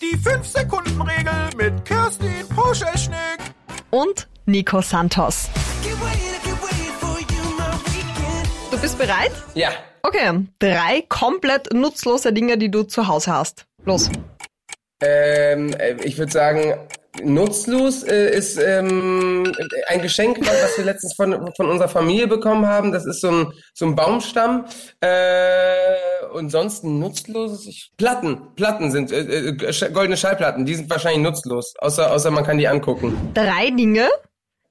Die 5-Sekunden-Regel mit Kerstin Pauschelschnick. Und Nico Santos. Du bist bereit? Ja. Okay, drei komplett nutzlose Dinge, die du zu Hause hast. Los. Ähm, äh, ich würde sagen, nutzlos äh, ist ähm, ein Geschenk, was wir letztens von, von unserer Familie bekommen haben. Das ist so ein, so ein Baumstamm. Äh, und sonst nutzloses. Ich, Platten. Platten sind äh, äh, goldene Schallplatten. Die sind wahrscheinlich nutzlos. Außer, außer man kann die angucken. Drei Dinge,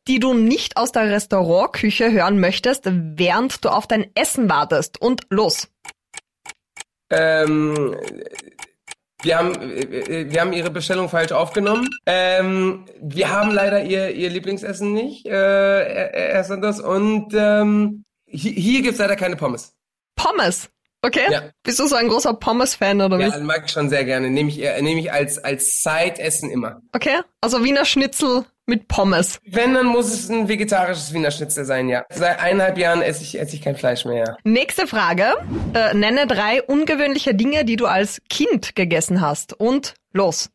die du nicht aus der Restaurantküche hören möchtest, während du auf dein Essen wartest. Und los. Ähm, wir haben, äh, wir haben ihre Bestellung falsch aufgenommen. Ähm, wir haben leider ihr, ihr Lieblingsessen nicht, äh, Herr Santos. Und ähm, hier, hier gibt's leider keine Pommes. Pommes? Okay. Ja. Bist du so ein großer Pommes-Fan oder Ja, wie? mag ich schon sehr gerne. Nehme ich, äh, nehme ich als, als Side-Essen immer. Okay. Also Wiener Schnitzel mit Pommes. Wenn, dann muss es ein vegetarisches Wiener Schnitzel sein, ja. Seit eineinhalb Jahren esse ich, esse ich kein Fleisch mehr, ja. Nächste Frage. Äh, nenne drei ungewöhnliche Dinge, die du als Kind gegessen hast. Und los.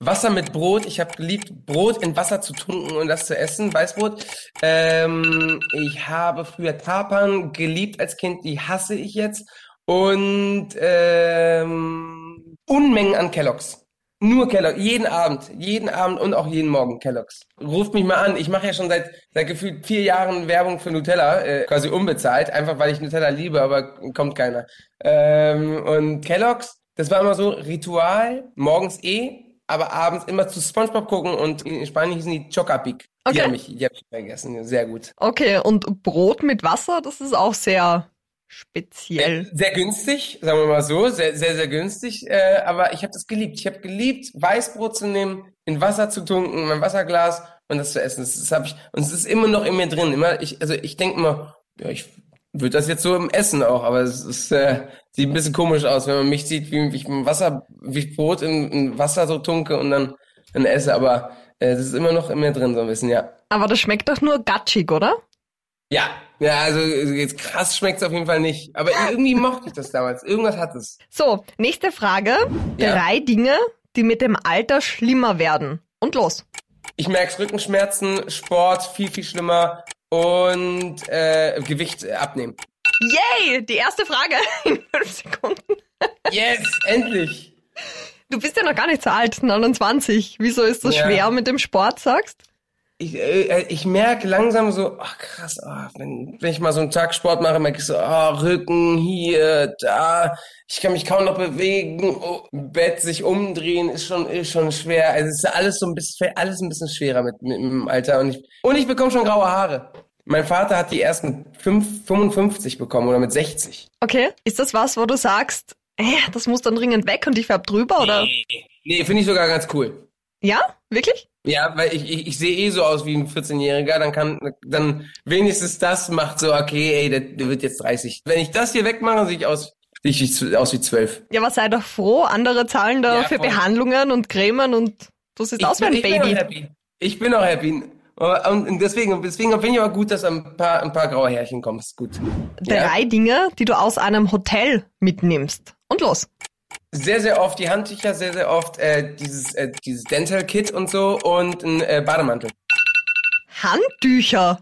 Wasser mit Brot. Ich habe geliebt, Brot in Wasser zu tunken und das zu essen, Weißbrot. Ähm, ich habe früher Tapan geliebt als Kind, die hasse ich jetzt. Und ähm, Unmengen an Kelloggs. Nur Kelloggs, jeden Abend, jeden Abend und auch jeden Morgen Kelloggs. Ruft mich mal an. Ich mache ja schon seit seit gefühlt vier Jahren Werbung für Nutella, äh, quasi unbezahlt, einfach weil ich Nutella liebe, aber kommt keiner. Ähm, und Kelloggs, das war immer so Ritual, morgens eh, aber abends immer zu SpongeBob gucken und in Spanien hießen die Chocapic. Die Okay. habe ich, die hab ich vergessen, sehr gut. Okay, und Brot mit Wasser, das ist auch sehr speziell. Sehr günstig, sagen wir mal so, sehr, sehr, sehr günstig. Äh, aber ich habe das geliebt. Ich habe geliebt, Weißbrot zu nehmen, in Wasser zu tunken, in mein Wasserglas und das zu essen. Das, das habe ich und es ist immer noch in mir drin. Immer, ich, also ich denke immer, ja, ich würde das jetzt so im Essen auch, aber es ist, äh, sieht ein bisschen komisch aus, wenn man mich sieht, wie, wie ich Wasser, wie ich Brot in, in Wasser so tunke und dann, dann esse. Aber äh, das ist immer noch in mir drin, so ein bisschen, ja. Aber das schmeckt doch nur gatschig, oder? Ja, ja, also jetzt krass schmeckt's auf jeden Fall nicht. Aber irgendwie mochte ich das damals. Irgendwas hat es. So, nächste Frage. Ja. Drei Dinge, die mit dem Alter schlimmer werden. Und los. Ich merk's Rückenschmerzen, Sport viel, viel schlimmer und äh, Gewicht äh, abnehmen. Yay! Die erste Frage in fünf Sekunden. Yes, endlich. Du bist ja noch gar nicht so alt, 29. Wieso ist das Ja. schwer mit dem Sport, sagst? Ich, äh, ich merke langsam so, ach krass, ah, wenn, wenn ich mal so einen Tag Sport mache, merke ich so, ah, Rücken hier, da, ich kann mich kaum noch bewegen, oh, im Bett sich umdrehen ist schon ist schon schwer. Also es ist alles so ein bisschen alles ein bisschen schwerer mit, mit, dem Alter und ich und ich bekomme schon graue Haare. Mein Vater hat die erst mit fünf- 55 bekommen oder mit 60. Okay. Ist das was, wo du sagst, äh, das muss dann dringend weg und ich färb drüber, oder? Nee, finde ich sogar ganz cool. Ja? Wirklich? Ja, weil ich, ich, ich sehe eh so aus wie ein 14-Jähriger, dann kann, dann wenigstens das macht so, okay, ey, der, der wird jetzt 30. Wenn ich das hier wegmache, sehe ich aus, ich wie- aus wie 12. Ja, aber sei doch froh, andere zahlen da Ja, für voll. Behandlungen und Cremen und du siehst aus wie ein ich bin Baby. auch happy. Ich bin auch happy. Und deswegen, deswegen finde ich aber gut, dass ein paar, ein paar graue Härchen kommen. Ist gut. Ja. Drei Dinge, die du aus einem Hotel mitnimmst. Und los. Sehr, sehr oft die Handtücher, sehr, sehr oft äh, dieses, äh, dieses Dental Kit und so und ein äh, Bademantel. Handtücher.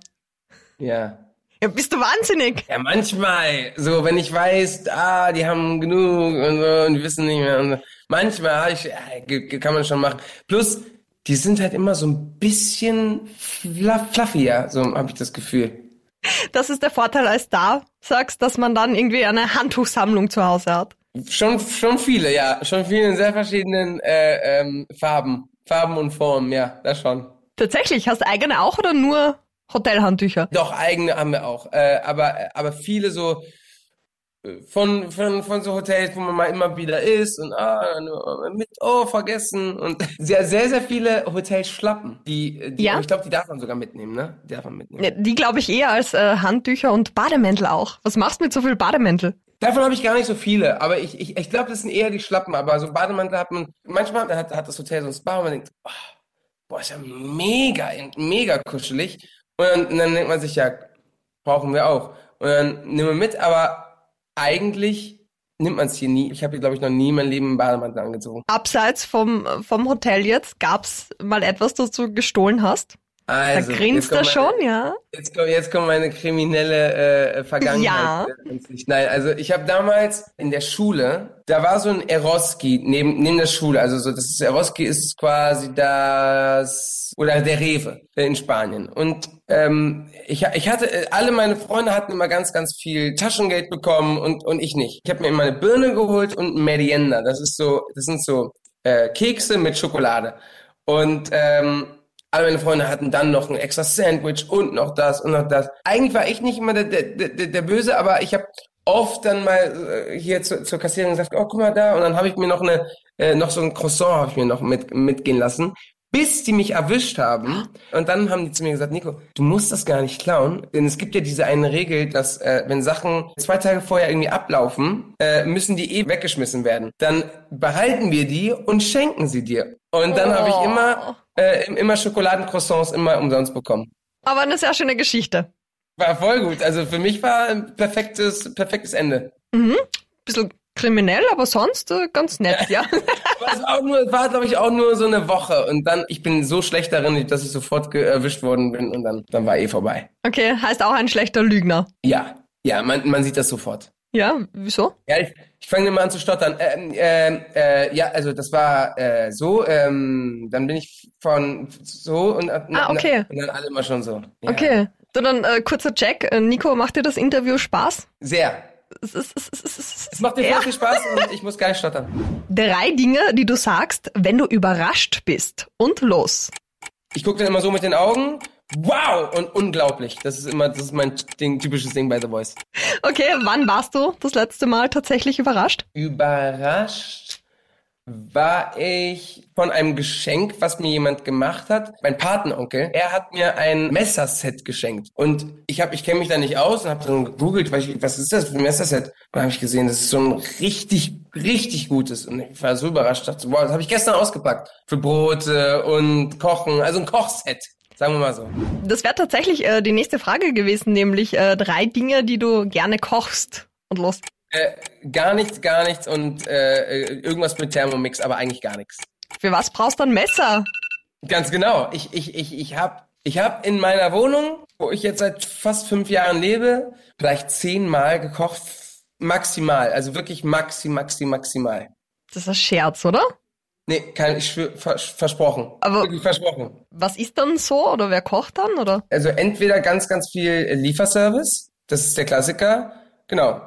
Ja. Ja, bist du wahnsinnig? Ja, manchmal. So, wenn ich weiß, ah, die haben genug und so und die wissen nicht mehr. Und so. Manchmal ich, ja, kann man schon machen. Plus, die sind halt immer so ein bisschen fluff, fluffier, so habe ich das Gefühl. Das ist der Vorteil, als da sagst, dass man dann irgendwie eine Handtuchsammlung zu Hause hat. Schon, schon viele, ja. Schon viele in sehr verschiedenen äh, ähm, Farben. Farben und Formen, ja, das schon. Tatsächlich, hast du eigene auch oder nur Hotelhandtücher? Doch, eigene haben wir auch. Äh, aber, aber viele so äh, von, von, von so Hotels, wo man mal immer wieder ist und ah, mit, oh, vergessen. Und sehr, sehr, sehr viele Hotelschlappen. Die, die Ja. ich glaube, die darf man sogar mitnehmen, ne? Die darf man mitnehmen. Ja, Die glaube ich eher als äh, Handtücher und Bademäntel auch. Was machst du mit so viel Bademäntel? Davon habe ich gar nicht so viele, aber ich, ich, ich glaube, das sind eher die Schlappen. Aber so Bademantel hat man, manchmal hat, hat das Hotel so ein Spa und man denkt, oh, boah, ist ja mega, mega kuschelig. Und dann, und dann denkt man sich, ja, brauchen wir auch. Und dann nehmen wir mit, aber eigentlich nimmt man es hier nie. Ich habe hier, glaube ich, noch nie mein Leben einen Bademantel angezogen. Abseits vom, vom Hotel jetzt, gab's mal etwas, das du gestohlen hast? Also, da grinst er schon, meine, ja. Jetzt kommt, jetzt kommt meine kriminelle äh, Vergangenheit. Ja. Nein, also ich habe damals in der Schule, da war so ein Eroski neben, neben der Schule. Also so, das ist, Eroski ist quasi das, oder der Rewe in Spanien. Und ähm, ich, ich hatte, äh, alle meine Freunde hatten immer ganz, ganz viel Taschengeld bekommen und, und ich nicht. Ich habe mir immer eine Birne geholt und ein Merienda. Das ist so, das sind so äh, Kekse mit Schokolade. Und ähm, alle meine Freunde hatten dann noch ein extra Sandwich und noch das und noch das. Eigentlich war ich nicht immer der, der, der, der Böse, aber ich habe oft dann mal äh, hier zu, zur Kassiererin gesagt, oh, guck mal da. Und dann habe ich mir noch eine, äh, noch so ein Croissant habe ich mir noch mit, mitgehen lassen, bis die mich erwischt haben. Und dann haben die zu mir gesagt, Nico, du musst das gar nicht klauen, denn es gibt ja diese eine Regel, dass äh, wenn Sachen zwei Tage vorher irgendwie ablaufen, äh, müssen die eh weggeschmissen werden. Dann behalten wir die und schenken sie dir. Und dann habe ich Oh. immer, äh, immer Schokoladencroissants immer umsonst bekommen. Aber eine sehr schöne Geschichte. War voll gut. Also für mich war ein perfektes, perfektes Ende. Bisschen kriminell, aber sonst äh, ganz nett, ja. War, nur, war glaube ich, auch nur so eine Woche. Und dann, ich bin so schlecht darin, dass ich sofort erwischt worden bin und dann, dann war eh vorbei. Okay, heißt auch ein schlechter Lügner. Ja, ja, man, man sieht das sofort. Ja, wieso? Ja, ich, ich fange immer an zu stottern. Ähm, ähm, äh, ja, also das war äh, so, ähm, dann bin ich von so und, Ah, okay. und dann alle immer schon so. Ja. Okay. So, dann äh, kurzer Check. Äh, Nico, macht dir das Interview Spaß? Sehr. Es, ist- es, ist- es, ist- Es macht dir ja. viel Spaß und ich muss gar nicht stottern. Drei Dinge, die du sagst, wenn du überrascht bist. Und los. Ich gucke dann immer so mit den Augen. Wow! Und unglaublich. Das ist immer, das ist mein Ding, typisches Ding bei The Voice. Okay, wann warst du das letzte Mal tatsächlich überrascht? Überrascht war ich von einem Geschenk, was mir jemand gemacht hat. Mein Patenonkel, er hat mir ein Messerset geschenkt. Und ich habe, ich kenne mich da nicht aus und habe dann gegoogelt, was, ich, was ist das für ein Messerset? Und dann habe ich gesehen, das ist so ein richtig, richtig gutes. Und ich war so überrascht, dachte, wow, das habe ich gestern ausgepackt. Für Brote und Kochen, also ein Kochset. Sagen wir mal so. Das wäre tatsächlich äh, die nächste Frage gewesen, nämlich äh, drei Dinge, die du gerne kochst. Und los. Äh, gar nichts, gar nichts und äh, äh, irgendwas mit Thermomix, aber eigentlich gar nichts. Für was brauchst du ein Messer? Ganz genau. Ich, ich, ich, ich habe ich hab in meiner Wohnung, wo ich jetzt seit fast fünf Jahren lebe, vielleicht zehnmal gekocht. Maximal. Also wirklich maxi, maxi, maximal. Das ist ein Scherz, oder? Nee, kein, ich vers versprochen. Aber- Wirklich versprochen. Was ist dann so? Oder wer kocht dann? Oder? Also entweder ganz, ganz viel Lieferservice. Das ist der Klassiker. Genau.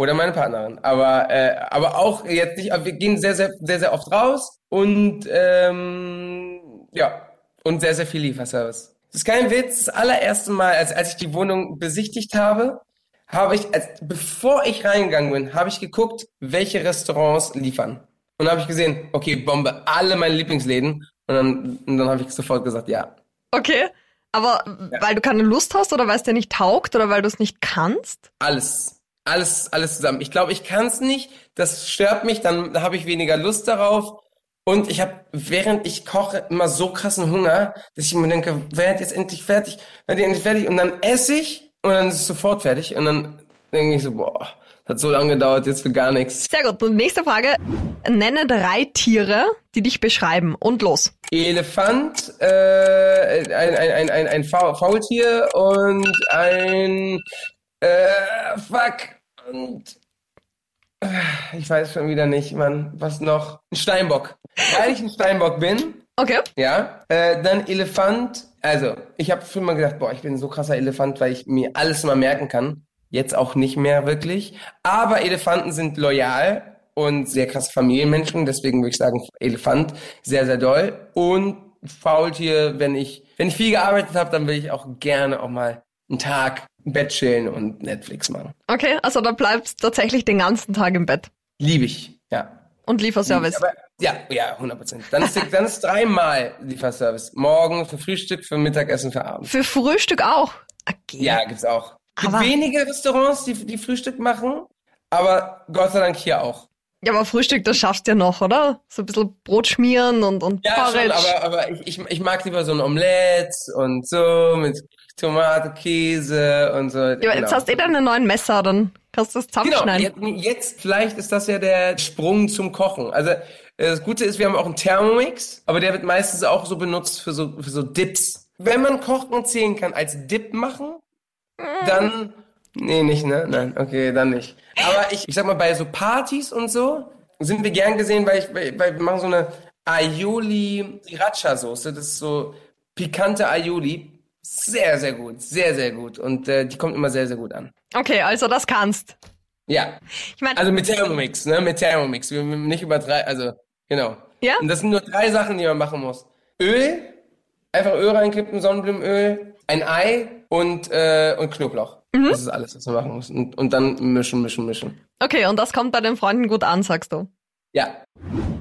Oder meine Partnerin. Aber, äh, aber auch jetzt nicht, wir gehen sehr, sehr, sehr, sehr oft raus und ähm, ja, und sehr, sehr viel Lieferservice. Das ist kein Witz. Das allererste Mal, als, als ich die Wohnung besichtigt habe, habe ich, als, bevor ich reingegangen bin, habe ich geguckt, welche Restaurants liefern. Und habe ich gesehen, okay, Bombe, alle meine Lieblingsläden. Und dann, und dann habe ich sofort gesagt, ja. Okay. Aber weil du keine Lust hast oder weil es dir nicht taugt oder weil du es nicht kannst? Alles. Alles, alles zusammen. Ich glaube, ich kann es nicht. Das stört mich, dann habe ich weniger Lust darauf. Und ich habe, während ich koche, immer so krassen Hunger, dass ich mir denke, werd jetzt endlich fertig, werd jetzt endlich fertig. Und dann esse ich und dann ist es sofort fertig. Und dann denke ich so, boah, hat so lange gedauert, jetzt für gar nichts. Sehr gut. Und nächste Frage. Nenne drei Tiere, die dich beschreiben. Und los. Elefant, äh, ein, ein, ein, ein, ein Fa- Faultier und ein, äh, fuck, und, äh, ich weiß schon wieder nicht, Mann, was noch? Ein Steinbock. Weil ich ein Steinbock bin, Okay. ja, äh, dann Elefant, also, ich habe früher mal gedacht, boah, ich bin so krasser Elefant, weil ich mir alles mal merken kann. Jetzt auch nicht mehr wirklich. Aber Elefanten sind loyal und sehr krass Familienmenschen, deswegen würde ich sagen, Elefant sehr, sehr doll. Und Faultier, wenn ich, wenn ich viel gearbeitet habe, dann will ich auch gerne auch mal einen Tag im Bett chillen und Netflix machen. Okay, also da bleibst tatsächlich den ganzen Tag im Bett. Liebe ich, ja. Und Lieferservice. Aber, ja, ja, 100 Prozent. Dann ist, dann ist dreimal Lieferservice. Morgen für Frühstück, für Mittagessen, für Abend. Für Frühstück auch. Okay. Ja, gibt's auch. Gibt Aber- wenige Restaurants, die, die Frühstück machen, aber Gott sei Dank hier auch. Ja, aber Frühstück, das schaffst du ja noch, oder? So ein bisschen Brot schmieren und, und Ja, Porridge. schon, aber, aber ich, ich, ich mag lieber so ein Omelett und so mit Tomate, Käse und so. ja, aber jetzt hast du eh deine neuen Messer, dann kannst du das Genau, zusammenschneiden. jetzt, jetzt vielleicht ist das ja der Sprung zum Kochen. Also äh, das Gute ist, wir haben auch einen Thermomix, aber der wird meistens auch so benutzt für so, für so Dips. Wenn man Kochen zählen kann als Dip machen, dann... Nee, nicht, ne? Nein, okay, dann nicht. Aber ich, ich sag mal, bei so Partys und so sind wir gern gesehen, weil, ich, weil, weil wir machen so eine Aioli Sriracha-Soße. Das ist so pikante Aioli. Sehr, sehr gut. Sehr, sehr gut. Und äh, die kommt immer sehr, sehr gut an. Okay, also das kannst. Ja. Ich meine, Also mit Thermomix, ne? Mit Thermomix. Wir wir nicht über drei, also, genau. Ja? Und das sind nur drei Sachen, die man machen muss. Öl, einfach Öl reinkippen, Sonnenblumenöl, ein Ei und, äh, und Knoblauch. Mhm. Das ist alles, was man machen muss. Und, und dann mischen, mischen, mischen. okay, und das kommt bei den Freunden gut an, sagst du. Ja.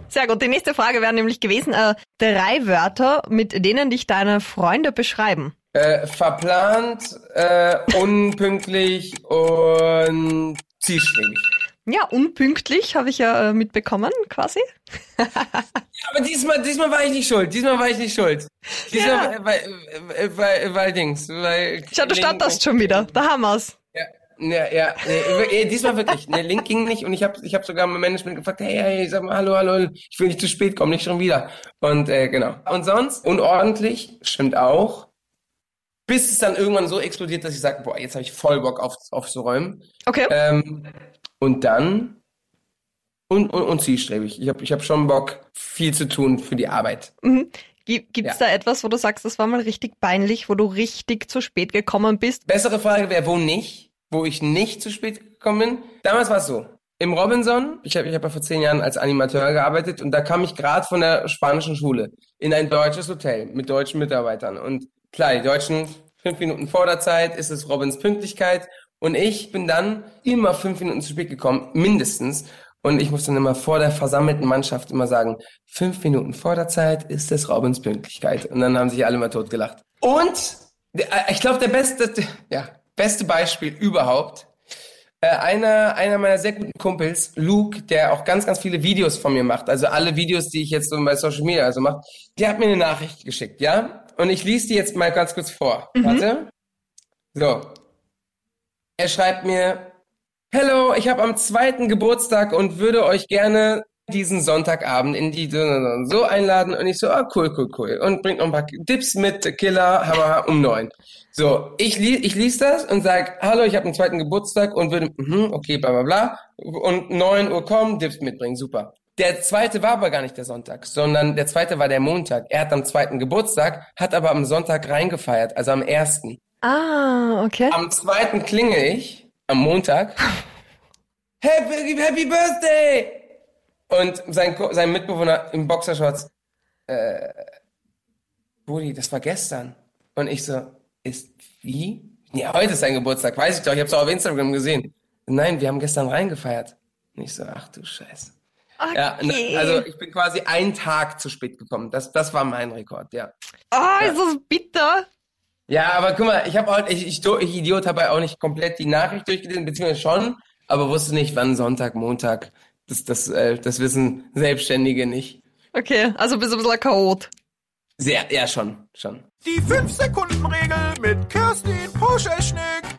Sehr gut. Die nächste Frage wäre nämlich gewesen, äh, drei Wörter, mit denen dich deine Freunde beschreiben. Äh, verplant, äh, unpünktlich und zielstrebig. Ja, unpünktlich habe ich ja äh, mitbekommen, quasi. Aber diesmal, diesmal war ich nicht schuld. Diesmal war ich nicht schuld. Diesmal, Ja. weil, äh, weil, weil Dings, weil. Schau, du startest schon wieder. Da haben wir's. Ja, ja, ja nee, diesmal wirklich. Der Link ging nicht und ich habe ich hab sogar mein Management gefragt, hey, hey, sag mal, hallo, hallo, ich will nicht zu spät kommen, nicht schon wieder. Und äh, genau. Und sonst, unordentlich, stimmt auch. Bis es dann irgendwann so explodiert, dass ich sage, boah, jetzt habe ich voll Bock auf, aufzuräumen. Okay. Ähm, und dann und, und, und zielstrebig. Ich habe ich hab schon Bock, viel zu tun für die Arbeit. Mhm. Gibt gibt's Ja. da etwas, wo du sagst, das war mal richtig peinlich, wo du richtig zu spät gekommen bist? Bessere Frage wäre, wo nicht? Wo ich nicht zu spät gekommen bin? Damals war es so. Im Robinson, ich habe ich hab ja vor zehn Jahren als Animateur gearbeitet und da kam ich gerade von der spanischen Schule in ein deutsches Hotel mit deutschen Mitarbeitern. Und klar, die Deutschen, fünf Minuten vor der Zeit ist es Robins Pünktlichkeit und ich bin dann immer fünf Minuten zu spät gekommen, mindestens. Und ich muss dann immer vor der versammelten Mannschaft immer sagen, fünf Minuten vor der Zeit ist es Robins Pünktlichkeit. Und dann haben sich alle mal totgelacht. Und äh, ich glaube, der beste, ja, beste Beispiel überhaupt, äh, einer, einer meiner sehr guten Kumpels, Luke, der auch ganz, ganz viele Videos von mir macht, also alle Videos, die ich jetzt so bei Social Media also mache, der hat mir eine Nachricht geschickt, ja? Und ich lese die jetzt mal ganz kurz vor. Warte. So. Er schreibt mir, Hello, ich habe am zweiten Geburtstag und würde euch gerne diesen Sonntagabend in die so- einladen und ich so, ah, cool, cool, cool. Und bringt noch ein paar Dips mit, Killer, Hammer um neun. So, ich, li ich lies das und sag, hallo, ich habe einen zweiten Geburtstag und würde, mhm, okay, bla bla bla. Und neun Uhr kommen, Dips mitbringen, super. Der zweite war aber gar nicht der Sonntag, sondern der zweite war der Montag. Er hat am zweiten Geburtstag, hat aber am Sonntag reingefeiert, also am ersten. Ah, okay. Am zweiten klingel ich, am Montag. Happy, happy Birthday! Und sein, sein Mitbewohner im Boxershorts, äh, Brudi, das war gestern. Und ich so, ist wie? Ja, heute ist sein Geburtstag, weiß ich doch, ich hab's auch auf Instagram gesehen. Nein, wir haben gestern reingefeiert. Und ich so, ach du Scheiße. Ja, Okay. also ich bin quasi einen Tag zu spät gekommen. Das, das war mein Rekord, ja. Ah, ist das bitter. Ja, aber guck mal, ich habe auch, ich, ich, ich Idiot habe auch nicht komplett die Nachricht durchgelesen, beziehungsweise schon, aber wusste nicht, wann Sonntag, Montag. Das, das, äh, das wissen Selbstständige nicht. Okay, also bist du ein bisschen Chaot. Sehr, ja, schon, schon. Die 5-Sekunden-Regel mit Kerstin Poscheschnik.